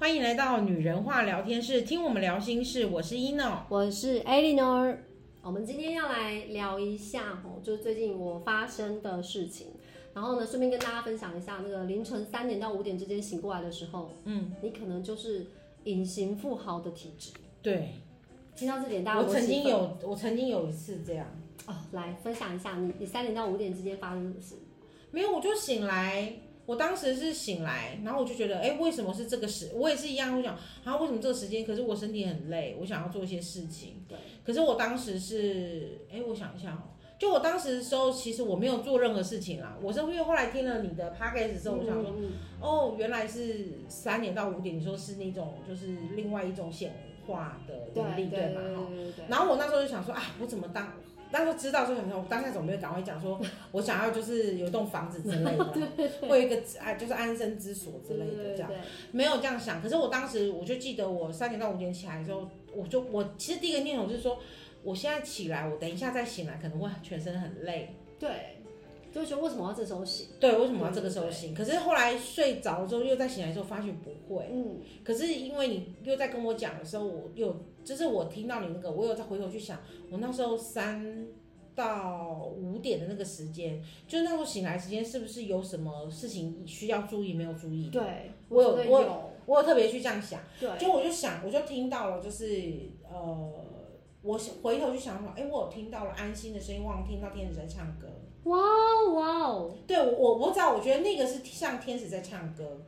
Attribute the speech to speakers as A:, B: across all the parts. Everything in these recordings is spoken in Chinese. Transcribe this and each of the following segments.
A: 欢迎来到女人话聊天室，听我们聊心事。我是 Eno，
B: 我是 Eleanor。我们今天要来聊一下哦，就是最近我发生的事情。然后呢，顺便跟大家分享一下，那个凌晨三点到五点之间醒过来的时候，嗯，你可能就是隐形富豪的体质。
A: 对，
B: 听到这点，大家
A: 我曾经有，我曾经有一次这样。
B: 哦，来分享一下你你三点到五点之间发生什么事？
A: 没有，我就醒来。我当时是醒来，然后我就觉得，哎，为什么是这个时？我也是一样，我想，啊，为什么这个时间？可是我身体很累，我想要做一些事情。
B: 对。
A: 可是我当时是，哎，我想一下哦，就我当时的时候，其实我没有做任何事情啦。我是因为后来听了你的 podcast 之后，我想说，嗯、哦，原来是三点到五点，你说是那种就是另外一种显化的能力，对吗？哈。然后我那时候就想说，啊，我怎么当？当时候知道就，很我当下总没有赶快讲说，我想要就是有一栋房子之类的，或有一个安就是安身之所之类的这样，没有这样想。可是我当时我就记得，我三点到五点起来的时候，我就我其实第一个念头就是说，我现在起来，我等一下再醒来可能会全身很累。
B: 对。就觉得为什么要这时候醒？
A: 对，为什么要这个时候醒？可是后来睡着之后，又再醒来之后，发现不会。嗯。可是因为你又在跟我讲的时候，我又就是我听到你那个，我有再回头去想，我那时候三到五点的那个时间，就那时候醒来时间，是不是有什么事情需要注意没有注意？
B: 对，
A: 我有，我有，我有特别去这样想。
B: 对。
A: 就我就想，我就听到了，就是呃，我回头去想想，哎、欸，我有听到了安心的声音，忘了听到天使在唱歌。
B: 哇哦哇哦！
A: 对我我我知道，我觉得那个是像天使在唱歌，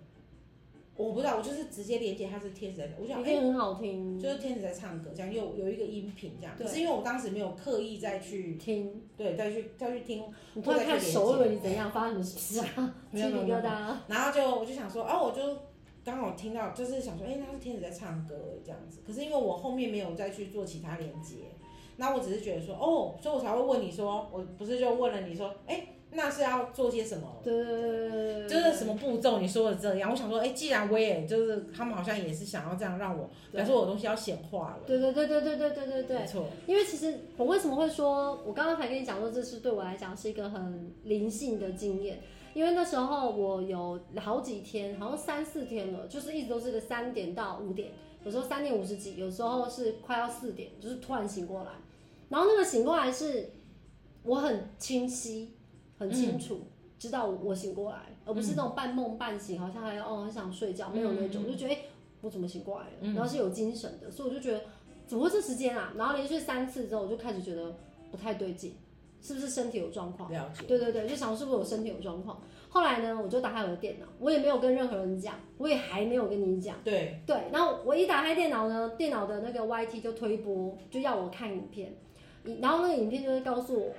A: 我不知道，我就是直接连接他是天使在，我想哎
B: 很好听，
A: 就是天使在唱歌，这样有有一个音频这样，可是因为我当时没有刻意再去
B: 听，
A: 对，再去再去听，
B: 你突然看熟了，你怎样发生什么事啊？鸡皮疙瘩，
A: 然后就我就想说，哦，我就刚好听到，就是想说，哎，那是天使在唱歌这样子，可是因为我后面没有再去做其他连接。那我只是觉得说，哦，所以我才会问你说，我不是就问了你说，哎、那是要做些什么？
B: 对，
A: 就是什么步骤？你说的这样，我想说，哎、既然我也就是他们好像也是想要这样让我，表示我的东西要显化了。
B: 对对对对对对对对对，
A: 没错。
B: 因为其实我为什么会说，我刚刚才跟你讲说，这是对我来讲是一个很灵性的经验，因为那时候我有好几天，好像三四天了，就是一直都是个三点到五点，有时候三点五十几，有时候是快要四点，就是突然醒过来。然后那个醒过来是，我很清晰、很清楚，知道我醒过来，嗯、而不是那种半梦半醒，好像还哦很想睡觉，没有那种，嗯、就觉得哎，我怎么醒过来然后是有精神的，所以我就觉得怎么会这时间啊？然后连续三次之后，我就开始觉得不太对劲，是不是身体有状况？
A: 了解。
B: 对对对，就想是不是我身体有状况？后来呢，我就打开我的电脑，我也没有跟任何人讲，我也还没有跟你讲。
A: 对
B: 对，然后我一打开电脑呢，电脑的那个 YT 就推播，就要我看影片。然后那个影片就会告诉我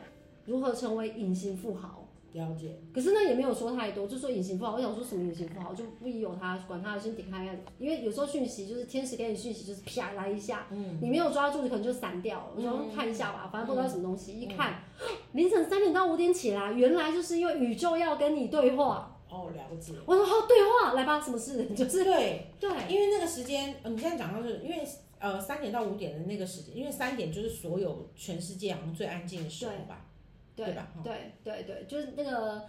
B: 如何成为隐形富豪。
A: 了解。
B: 可是呢也没有说太多，就说隐形富豪。我想说什么隐形富豪，就不疑有他，管他，先点开。因为有时候讯息就是天使给你讯息，就是啪来一下，嗯，你没有抓住，你可能就散掉了。我想说看一下吧，反正不知道什么东西。嗯、一看，嗯、凌晨三点到五点起来，原来就是因为宇宙要跟你对话。
A: 哦，了解。
B: 我说好，对话，来吧，什么事？就是
A: 对
B: 对，
A: 因为那个时间，你现在讲到是因为。呃，三点到五点的那个时间，因为三点就是所有全世界好像最安静的时候吧，
B: 对，
A: 对吧？
B: 对对对，就是那个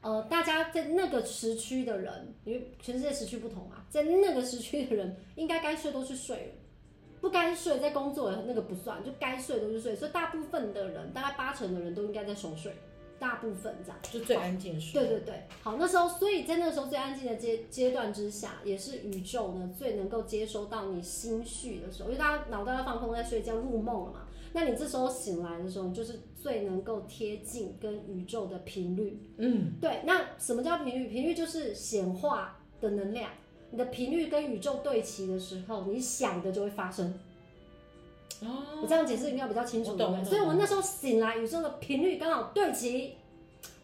B: 呃，大家在那个时区的人，因为全世界时区不同嘛，在那个时区的人，应该该睡都去睡了，不该睡在工作的那个不算，就该睡都去睡，所以大部分的人，大概八成的人都应该在熟睡。大部分这样
A: 就最安静的时
B: 候，对对对，好，那时候，所以在那个时候最安静的阶阶段之下，也是宇宙呢最能够接收到你心绪的时候，因为大家脑袋要放空在睡觉入梦了嘛，那你这时候醒来的时候，就是最能够贴近跟宇宙的频率，嗯，对，那什么叫频率？频率就是显化的能量，你的频率跟宇宙对齐的时候，你想的就会发生。哦，我这样解释应该比较清楚，对不对？所以，我那时候醒来，宇宙的频率刚好对齐。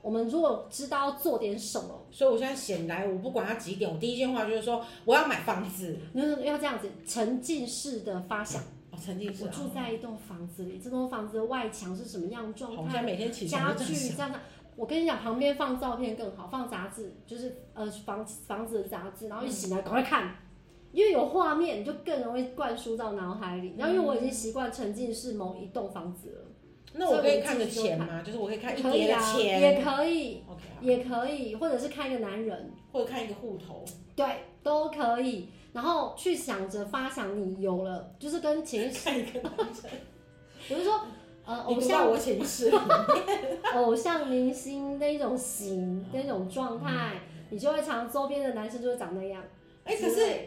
B: 我们如果知道要做点什么，
A: 所以我现在醒来，我不管它几点，我第一句话就是说我要买房子，
B: 那，要这样子沉浸式的发想。
A: 哦，沉浸式。
B: 我住在一栋房子里，这栋房子的外墙是什么样状态？
A: 我现在每天起床
B: 家具这样子。我跟你讲，旁边放照片更好，放杂志，就是呃房房子的杂志，然后一醒来赶快看。嗯因为有画面，你就更容易灌输到脑海里。然后，因为我已经习惯沉浸式某一栋房子了，
A: 那我可以看个钱吗？就是我可以看一叠的钱，
B: 也可以，OK，也可以，或者是看一个男人，
A: 或者看一个户头，
B: 对，都可以。然后去想着发想你有了，就是跟潜意
A: 识一个男生，
B: 我是说。呃，偶
A: 像我潜意识，
B: 偶像明星那种型、那种状态，嗯、你就会常周边的男生就会长那样。
A: 哎、欸，可是，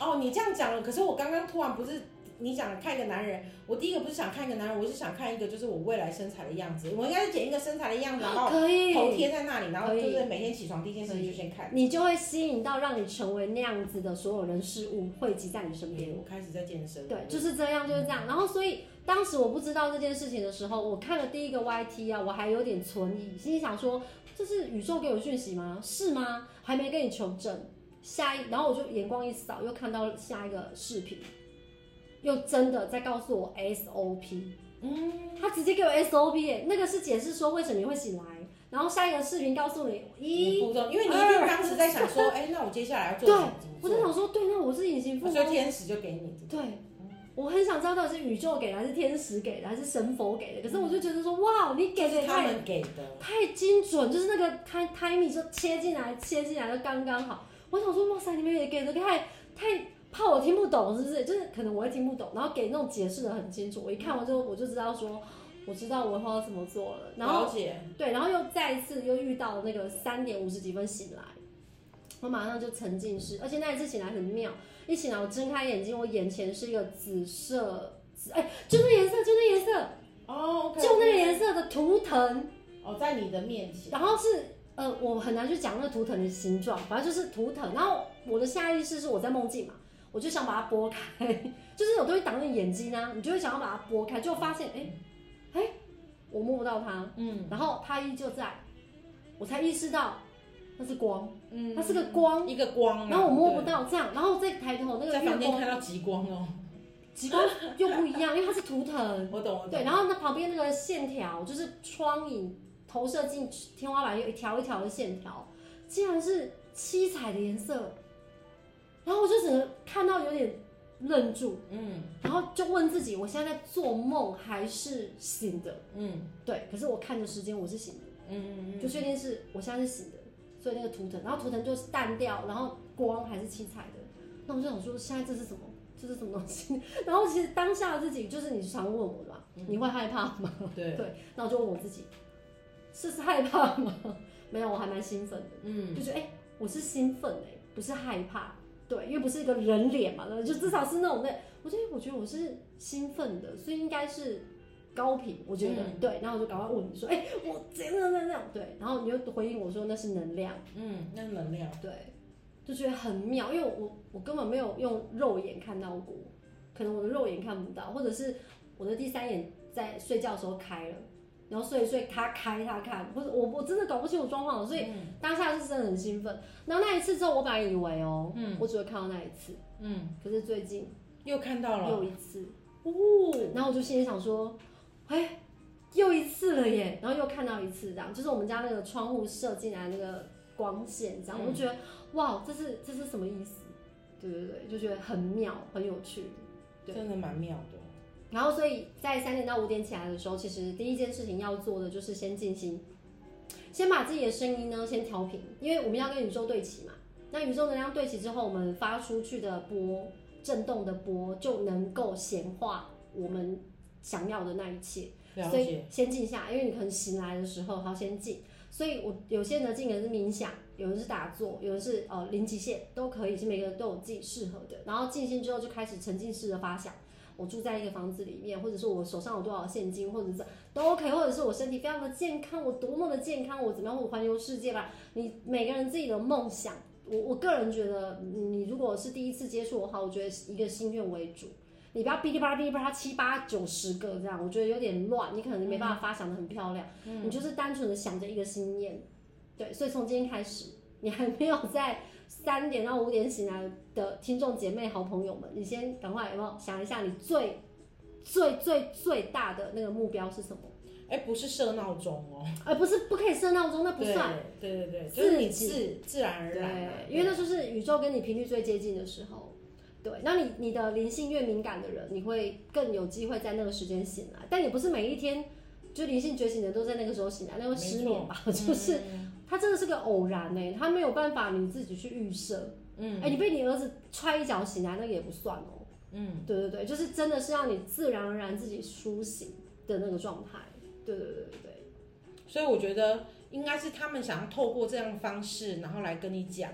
A: 哦，你这样讲了，可是我刚刚突然不是你想看一个男人，我第一个不是想看一个男人，我是想看一个就是我未来身材的样子。我应该是剪一个身材的样子，然后头贴在那里，然后就是每天起床第一件事情就先看，
B: 你就会吸引到让你成为那样子的所有人事物汇集在你身边。
A: 我开始在健身，
B: 对，就是这样，就是这样。然后所以。当时我不知道这件事情的时候，我看了第一个 YT 啊，我还有点存疑，心里想说，这是宇宙给我讯息吗？是吗？还没跟你求证。下一，然后我就眼光一扫，又看到下一个视频，又真的在告诉我 SOP。嗯，他直接给我 SOP，欸，那个是解释说为什么你会醒来。然后下一个视频告诉你一步骤，
A: 因为你一定当时在想说，哎、欸，那我接下来要做什么？
B: 对，我在想说，对，那我是隐形父母，
A: 所以天使就给你。
B: 对。我很想知道到底是宇宙给的，还是天使给的，还是神佛给的。可是我就觉得说，哇，你给的也太太精准，就是那个 timing 就切进来，切进来的刚刚好。我想说，哇塞，你们也给的太太怕我听不懂，是不是？就是可能我会听不懂，然后给那种解释的很清楚。我一看完之后，我就知道说，我知道我以后要怎么做了。然后对，然后又再一次又遇到那个三点五十几分醒来，我马上就沉浸式，而且那一次醒来很妙。一醒来，我睁开眼睛，我眼前是一个紫色，紫哎，就那颜色，就那颜色，
A: 哦，
B: 就那个颜色的图腾，
A: 哦，在你的面前。
B: 然后是，呃，我很难去讲那个图腾的形状，反正就是图腾。然后我的下意识是我在梦境嘛，我就想把它拨开，就是有东西挡着眼睛啊，你就会想要把它拨开，就发现，哎，哎，我摸不到它，嗯，然后它依旧在，我才意识到。那是光，嗯，它是个光，
A: 一个光，啊，
B: 然后我摸不到这样，然后再抬头那个
A: 在房间看到极光哦，
B: 极光又不一样，因为它是图腾，
A: 我懂，我懂，
B: 对，然后那旁边那个线条就是窗影投射进天花板有一条一条的线条，竟然是七彩的颜色，然后我就只能看到有点愣住，嗯，然后就问自己，我现在在做梦还是醒的？嗯，对，可是我看的时间我是醒的，嗯嗯嗯，就确定是我现在是醒的。所以那个图腾，然后图腾就是淡掉，然后光还是七彩的。那我就想说，现在这是什么？这是什么东西？然后其实当下自己就是你常问我的嘛，嗯、你会害怕吗？
A: 对对。
B: 那我就问我自己，是是害怕吗？没有，我还蛮兴奋的。嗯。就觉得哎、欸，我是兴奋哎、欸，不是害怕。对，因为不是一个人脸嘛，就至少是那种那，我觉得我觉得我是兴奋的，所以应该是。高频，我觉得、嗯、对，然后我就赶快问你说，哎、欸，我真的那样对，然后你又回应我说那是能量，
A: 嗯，那是能量，
B: 对，就觉得很妙，因为我我根本没有用肉眼看到过，可能我的肉眼看不到，或者是我的第三眼在睡觉的时候开了，然后所以，所以他开他看，不是我我真的搞不清楚状况，所以当下是真的很兴奋。然后那一次之后，我本来以为哦、喔，嗯，我只会看到那一次，嗯，可是最近
A: 又看到了，
B: 又一次，哦，然后我就心里想说。哎，又一次了耶！然后又看到一次，这样就是我们家那个窗户射进来那个光线，这样、嗯、我就觉得哇，这是这是什么意思？对对对，就觉得很妙，很有趣，对，
A: 真的蛮妙的。
B: 然后所以在三点到五点起来的时候，其实第一件事情要做的就是先静心，先把自己的声音呢先调平，因为我们要跟宇宙对齐嘛。那宇宙能量对齐之后，我们发出去的波，震动的波就能够显化我们。想要的那一切，所以先静下，因为你可能醒来的时候，好先静。所以我有些人的静人是冥想，有人是打坐，有人是呃零极限，都可以，是每个人都有自己适合的。然后静心之后就开始沉浸式的发想，我住在一个房子里面，或者是我手上有多少现金，或者是都 OK，或者是我身体非常的健康，我多么的健康，我怎么样，我环游世界吧。你每个人自己的梦想，我我个人觉得，你如果是第一次接触的话，我觉得一个心愿为主。你不要哔哩吧啦哔哩吧啦七八九十个这样，我觉得有点乱，你可能没办法发想的很漂亮。嗯、你就是单纯的想着一个心念，对。所以从今天开始，你还没有在三点到五点醒来的听众姐妹好朋友们，你先赶快有没有想一下你最最最最大的那个目标是什么？
A: 哎、欸，不是设闹钟哦，
B: 而不是不可以设闹钟，那不算。
A: 对对对，就是你自自然而然，
B: 对，因为那就是宇宙跟你频率最接近的时候。对，那你你的灵性越敏感的人，你会更有机会在那个时间醒来。但也不是每一天就灵性觉醒的都在那个时候醒来，那会失眠吧？就是它真的是个偶然呢，他没有办法你自己去预设。嗯，哎、欸，你被你儿子踹一脚醒来，那个也不算哦。嗯，对对对，就是真的是让你自然而然自己苏醒的那个状态。对对对对对。
A: 所以我觉得应该是他们想要透过这样的方式，然后来跟你讲。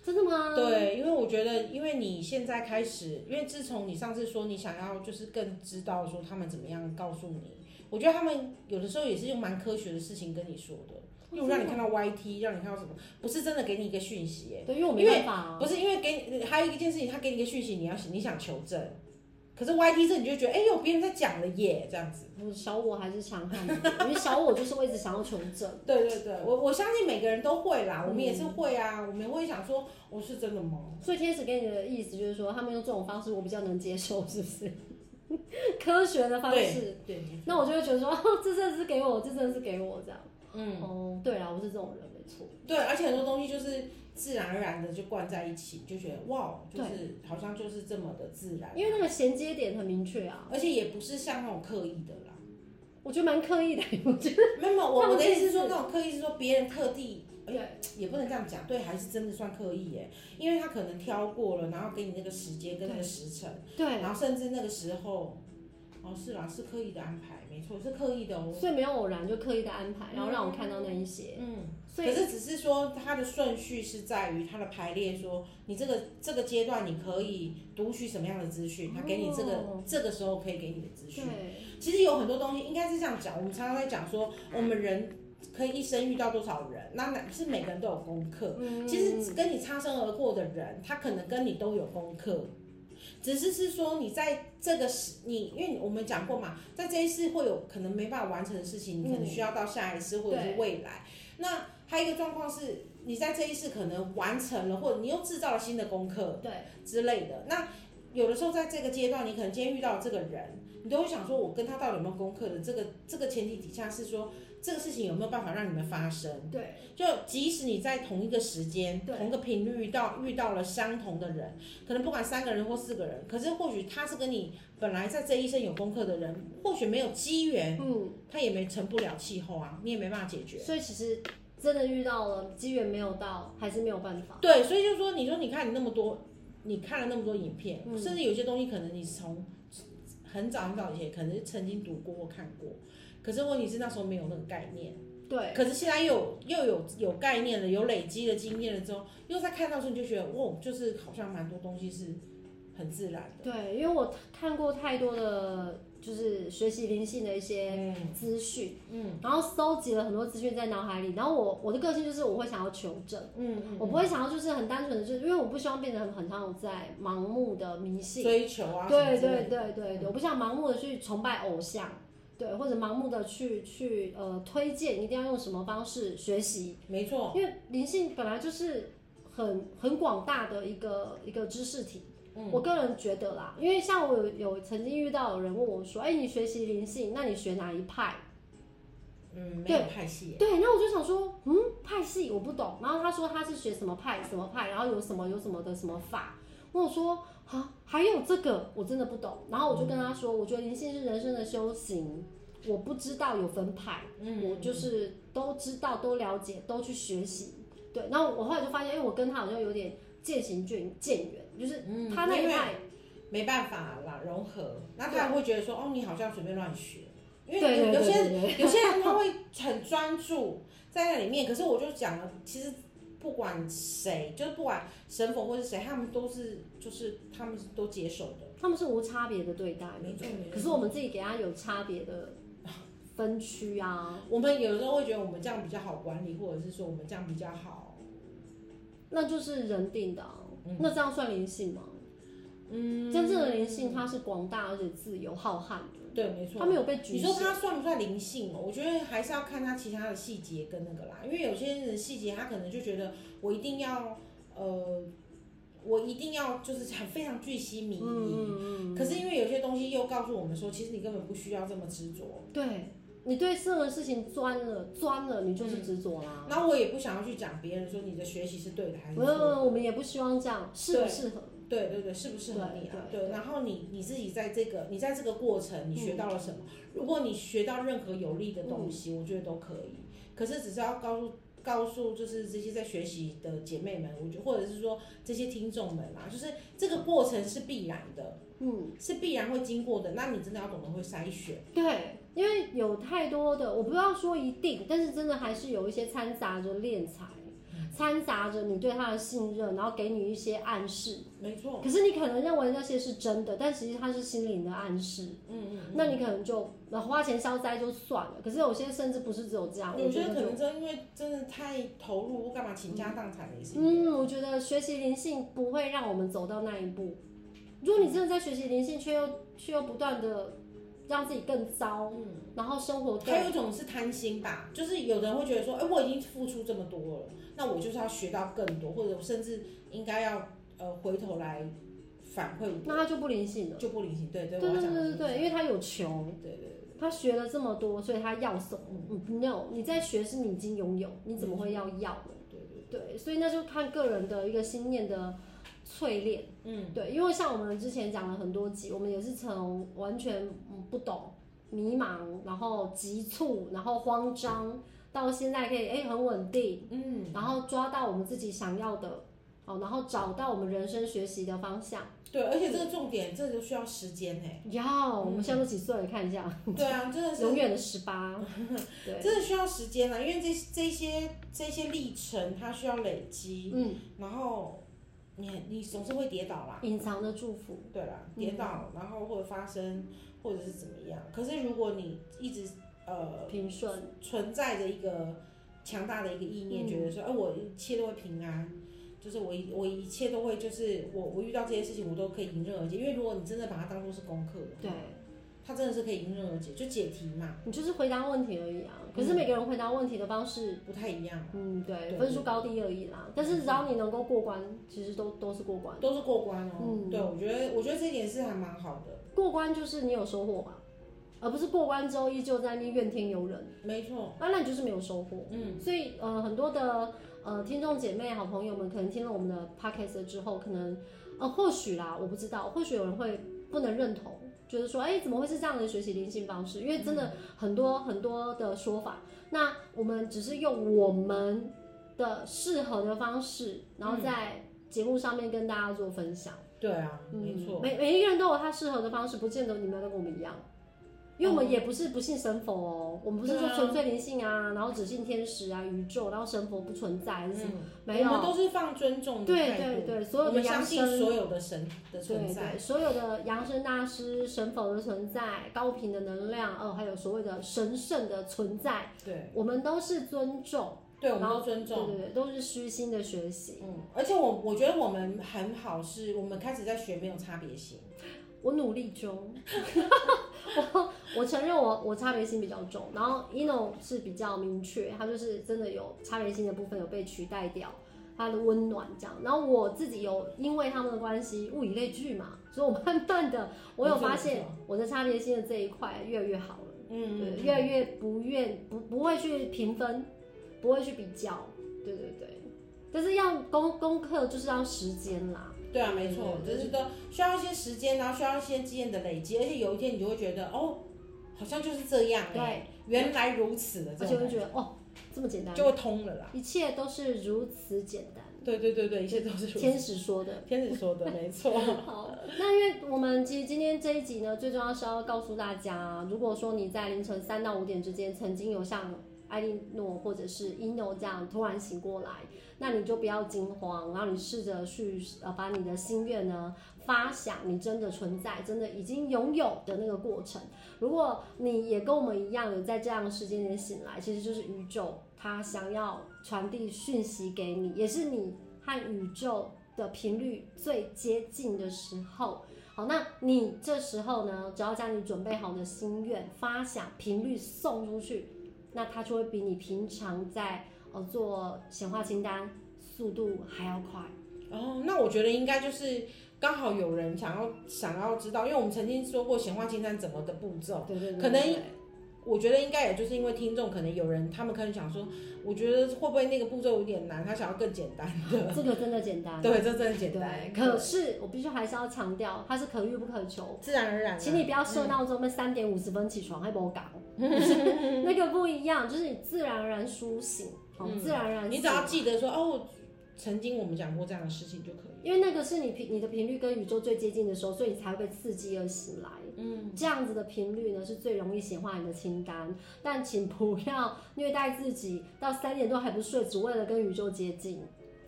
B: 真的吗？
A: 对，因为我觉得，因为你现在开始，因为自从你上次说你想要，就是更知道说他们怎么样告诉你，我觉得他们有的时候也是用蛮科学的事情跟你说的，又让你看到 YT，让你看到什么，不是真的给你一个讯息，哎，
B: 对，因为我没办法啊，
A: 不是因为给你，还有一件事情，他给你一个讯息，你要你想求证。可是 Y T 这你就觉得，哎、欸、呦，别人在讲了耶，这样子。
B: 小我还是强悍的，因为小我就是我一直想要求证。
A: 对对对，我我相信每个人都会啦，我们也是会啊，嗯、我们也会想说，我是真的吗？
B: 所以天使给你的意思就是说，他们用这种方式，我比较能接受，是不是？科学的方式。对。对那我就会觉得说，哦，这真的是给我，这真的是给我这样。嗯。哦，对啊，我是这种人，没错。
A: 对，而且很多东西就是。自然而然的就灌在一起，就觉得哇，就是好像就是这么的自然。
B: 因为那个衔接点很明确啊，
A: 而且也不是像那种刻意的啦。
B: 我觉得蛮刻意的，我觉得。
A: 没有，我我的意思是说，那种刻意是说别人特地，哎呀，也不能这样讲，对，还是真的算刻意耶，因为他可能挑过了，然后给你那个时间跟那个时辰，
B: 对，
A: 然后甚至那个时候，哦，是啦，是刻意的安排，没错，是刻意的哦。
B: 所以没有偶然，就刻意的安排，然后让我看到那一些，嗯。嗯
A: 可是只是说它的顺序是在于它的排列，说你这个这个阶段你可以读取什么样的资讯，它给你这个、哦、这个时候可以给你的资讯。其实有很多东西应该是这样讲，我们常常在讲说，我们人可以一生遇到多少人，那哪是每个人都有功课。嗯、其实跟你擦身而过的人，他可能跟你都有功课，只是是说你在这个时你，因为我们讲过嘛，在这一世会有可能没办法完成的事情，你可能需要到下一世或者是未来，那。还有一个状况是，你在这一世可能完成了，或者你又制造了新的功课，对之类的。那有的时候在这个阶段，你可能今天遇到这个人，你都会想说，我跟他到底有没有功课的？这个这个前提底下是说，这个事情有没有办法让你们发生？对，就即使你在同一个时间、同一个频率遇到遇到了相同的人，可能不管三个人或四个人，可是或许他是跟你本来在这一生有功课的人，或许没有机缘，嗯，他也没成不了气候啊，你也没办法解决。
B: 所以其实。真的遇到了机缘没有到，还是没有办法。
A: 对，所以就是说，你说你看你那么多，你看了那么多影片，嗯、甚至有些东西可能你从很早很早以前可能是曾经读过或看过，可是问题是那时候没有那个概念。对。可是现在又有又有有概念了，有累积的经验了之后，又在看到时候你就觉得，哦，就是好像蛮多东西是很自然的。
B: 对，因为我看过太多的。就是学习灵性的一些资讯，嗯，然后搜集了很多资讯在脑海里，然后我我的个性就是我会想要求证，嗯，我不会想要就是很单纯的，就是因为我不希望变成很很常有在盲目的迷信
A: 追求啊，
B: 对对对对对，我不想盲目的去崇拜偶像，对，或者盲目的去去呃推荐一定要用什么方式学习，
A: 没错，
B: 因为灵性本来就是很很广大的一个一个知识体。我个人觉得啦，因为像我有有曾经遇到有人问我说：“哎、欸，你学习灵性，那你学哪一派？”
A: 嗯，没有派系。
B: 对，那我就想说，嗯，派系我不懂。然后他说他是学什么派什么派，然后有什么有什么的什么法。我说啊，还有这个我真的不懂。然后我就跟他说，嗯、我觉得灵性是人生的修行，我不知道有分派，嗯，我就是都知道都了解都去学习。对，然后我后来就发现，因为，我跟他好像有点渐行渐渐远。就是他那一派、嗯、
A: 没办法啦融合，那他会觉得说哦，你好像随便乱学，因为有有些有些人他会很专注在那里面，可是我就讲了，其实不管谁，就是不管神佛或是谁，他们都是就是他们都接受的，
B: 他们是无差别的对待，没错。可是我们自己给他有差别的分区啊，
A: 我们有时候会觉得我们这样比较好管理，或者是说我们这样比较好，
B: 那就是人定的、啊。那这样算灵性吗？嗯，真正的灵性它是广大而且自由浩瀚的。
A: 对，没错。
B: 他没有被局限。
A: 你说他算不算灵性？我觉得还是要看他其他的细节跟那个啦。因为有些人的细节，他可能就觉得我一定要呃，我一定要就是很非常巨细靡遗。嗯，可是因为有些东西又告诉我们说，其实你根本不需要这么执着。
B: 对。你对任何事情钻了钻了，你就是执着啦。
A: 那、嗯、我也不想要去讲别人说你的学习是对的还是错的。
B: 嗯，我们也不希望这样，适不适合？
A: 对对对，适不适合你啊？对，然后你你自己在这个你在这个过程，你学到了什么？嗯、如果你学到任何有利的东西，嗯、我觉得都可以。可是只是要告诉告诉就是这些在学习的姐妹们，我觉得或者是说这些听众们啊，就是这个过程是必然的，嗯，是必然会经过的。那你真的要懂得会筛选。
B: 对，因为有太多的，我不要说一定，但是真的还是有一些掺杂着敛财。掺杂着你对他的信任，然后给你一些暗示，
A: 没错。
B: 可是你可能认为那些是真的，但实际它是心灵的暗示。嗯嗯，嗯。那你可能就那花钱消灾就算了。可是有些甚至不是只有这样。
A: 我觉得可能真因为真的太投入，干嘛倾家荡产的意思。
B: 嗯，我觉得学习灵性不会让我们走到那一步。如果你真的在学习灵性，却又却又不断的。让自己更糟，嗯，然后生活
A: 还有一种是贪心吧，就是有人会觉得说，哎、欸，我已经付出这么多了，那我就是要学到更多，或者甚至应该要呃回头来反馈我，
B: 那他就不灵性了，
A: 就不灵性，对对
B: 对对对对，因为他有求，
A: 对对对，
B: 他学了这么多，所以他要什么？嗯，no，你在学是你已经拥有，你怎么会要要呢？
A: 对对
B: 对，所以那就看个人的一个心念的。淬炼，嗯，对，因为像我们之前讲了很多集，我们也是从完全不懂、迷茫，然后急促，然后慌张，到现在可以哎、欸、很稳定，嗯，然后抓到我们自己想要的，哦，然后找到我们人生学习的方向。
A: 对，而且这个重点，这就需要时间哎。
B: 要、嗯，我们现在都几岁了？看一下。
A: 对啊，真的是
B: 永远的十八。对，
A: 真的需要时间啊，因为这这些这些历程，它需要累积，嗯，然后。你你总是会跌倒啦，
B: 隐藏的祝福。
A: 对啦，跌倒，然后或者发生，或者是怎么样。可是如果你一直呃
B: 平顺，
A: 存在着一个强大的一个意念，觉得说，哎，我一切都会平安，就是我一我一切都会，就是我我遇到这些事情，我都可以迎刃而解。因为如果你真的把它当做是功课的，
B: 对。
A: 他真的是可以迎刃而解，就解题嘛。
B: 你就是回答问题而已啊。可是每个人回答问题的方式、嗯、
A: 不太一样。
B: 嗯，对，分数高低而已啦。但是只要你能够过关，其实都都是过关。
A: 都是过关哦。嗯，对，我觉得我觉得这一点是还蛮好的。
B: 过关就是你有收获嘛，而不是过关之后依旧在那怨天尤人。
A: 没错。
B: 那，那你就是没有收获。嗯。所以呃，很多的呃听众姐妹、好朋友们，可能听了我们的 podcast 之后，可能呃或许啦，我不知道，或许有人会不能认同。觉得说，哎、欸，怎么会是这样的学习灵性方式？因为真的很多很多的说法。那我们只是用我们的适合的方式，然后在节目上面跟大家做分享。
A: 对啊，没错。
B: 每每一个人都有他适合的方式，不见得你们都跟我们一样。因为我们也不是不信神佛哦，我们不是说纯粹灵性啊，然后只信天使啊、宇宙，然后神佛不存在，是什么？没有，
A: 我们都是放尊重的。
B: 对对对，所有的扬升，
A: 所有的神的存在，
B: 所有的扬升大师、神佛的存在、高频的能量，哦，还有所谓的神圣的存在，
A: 对，
B: 我们都是尊重，
A: 对，我们都尊重，
B: 对对对，都是虚心的学习。
A: 嗯，而且我我觉得我们很好，是我们开始在学没有差别心。
B: 我努力中，我我承认我 我差别心比较重，然后 ino 是比较明确，他就是真的有差别心的部分有被取代掉，他的温暖这样，然后我自己有因为他们的关系物以类聚嘛，所以我慢慢的我有发现我的差别心的这一块越来越好了，嗯，对，越来越不愿不不会去评分，不会去比较，对对对，但是要功功课就是要时间啦。
A: 对啊，没错，就是都需要一些时间，然后需要一些经验的累积，而且有一天你就会觉得，哦，好像就是这样，对，原来如此的，而且会觉。得，哦，这么简单，
B: 就会通了啦，一切都是如此简单。
A: 对对对对，一切都是如此。
B: 天使说的，
A: 天使说的，没错。
B: 好，那因为我们其实今天这一集呢，最重要是要告诉大家，如果说你在凌晨三到五点之间曾经有像艾莉诺或者是伊诺这样突然醒过来。那你就不要惊慌，然后你试着去呃把你的心愿呢发想，你真的存在，真的已经拥有的那个过程。如果你也跟我们一样有在这样的时间点醒来，其实就是宇宙它想要传递讯息给你，也是你和宇宙的频率最接近的时候。好，那你这时候呢，只要将你准备好的心愿发想频率送出去，那它就会比你平常在。呃，做显化清单速度还要快
A: 哦。那我觉得应该就是刚好有人想要想要知道，因为我们曾经说过显化清单怎么的步骤，
B: 对对对，
A: 可能我觉得应该也就是因为听众可能有人他们可能想说，我觉得会不会那个步骤有点难，他想要更简单的。
B: 这个真的简单，
A: 对，这真的简单。
B: 可是我必须还是要强调，它是可遇不可求，
A: 自然而然。
B: 请你不要设闹钟，那三点五十分起床还不赶，那个不一样，就是你自然而然苏醒。好，自然而然。
A: 你只要记得说哦，曾经我们讲过这样的事情就可以。
B: 因为那个是你频你的频率跟宇宙最接近的时候，所以你才会被刺激而醒来。嗯，这样子的频率呢是最容易显化你的清单。但请不要虐待自己，到三点多还不睡，只为了跟宇宙接近。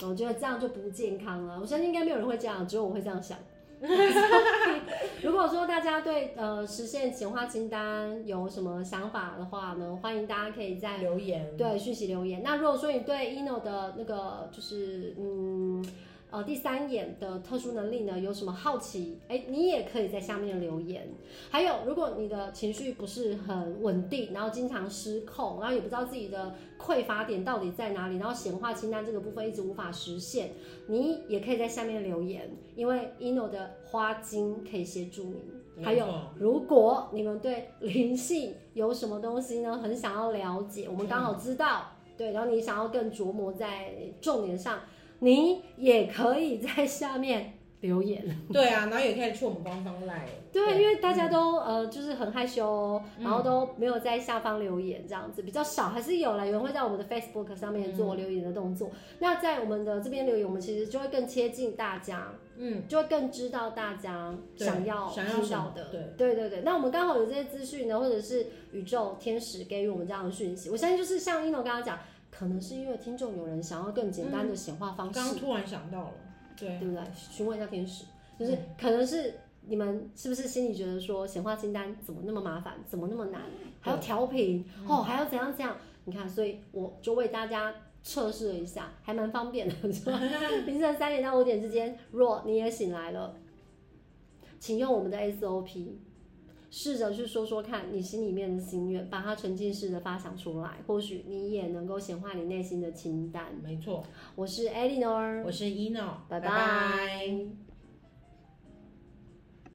B: 我觉得这样就不健康了。我相信应该没有人会这样，只有我会这样想。如果说大家对呃实现简化清单有什么想法的话呢，欢迎大家可以在
A: 留言，
B: 对，讯息留言。那如果说你对 ino 的那个就是嗯。呃，第三眼的特殊能力呢，有什么好奇？哎，你也可以在下面留言。还有，如果你的情绪不是很稳定，然后经常失控，然后也不知道自己的匮乏点到底在哪里，然后显化清单这个部分一直无法实现，你也可以在下面留言，因为 ino 的花精可以协助你。还有，如果你们对灵性有什么东西呢，很想要了解，我们刚好知道，嗯、对，然后你想要更琢磨在重点上。你也可以在下面留言，
A: 对啊，然后也可以去我们官方来。
B: 对，对因为大家都、嗯、呃就是很害羞，然后都没有在下方留言，这样子比较少，还是有啦，有人会在我们的 Facebook 上面做留言的动作。嗯、那在我们的这边留言，我们其实就会更贴近大家，嗯，就会更知道大家想要听到的。对，对对对。那我们刚好有这些资讯呢，或者是宇宙天使给予我们这样的讯息，我相信就是像一诺刚刚讲。可能是因为听众有人想要更简单的显化方式，
A: 刚、嗯、突然想到了，对，
B: 对不对？询问一下天使，就是可能是你们是不是心里觉得说显化清单怎么那么麻烦，怎么那么难，还要调频哦，还要怎样怎样？你看，所以我就为大家测试了一下，还蛮方便的，是吧？凌晨三点到五点之间，若你也醒来了，请用我们的 SOP。试着去说说看你心里面的心愿，把它沉浸式的发想出来，或许你也能够显化你内心的清单。
A: 没错，
B: 我是 Eleanor，
A: 我是 Eno，
B: 拜拜。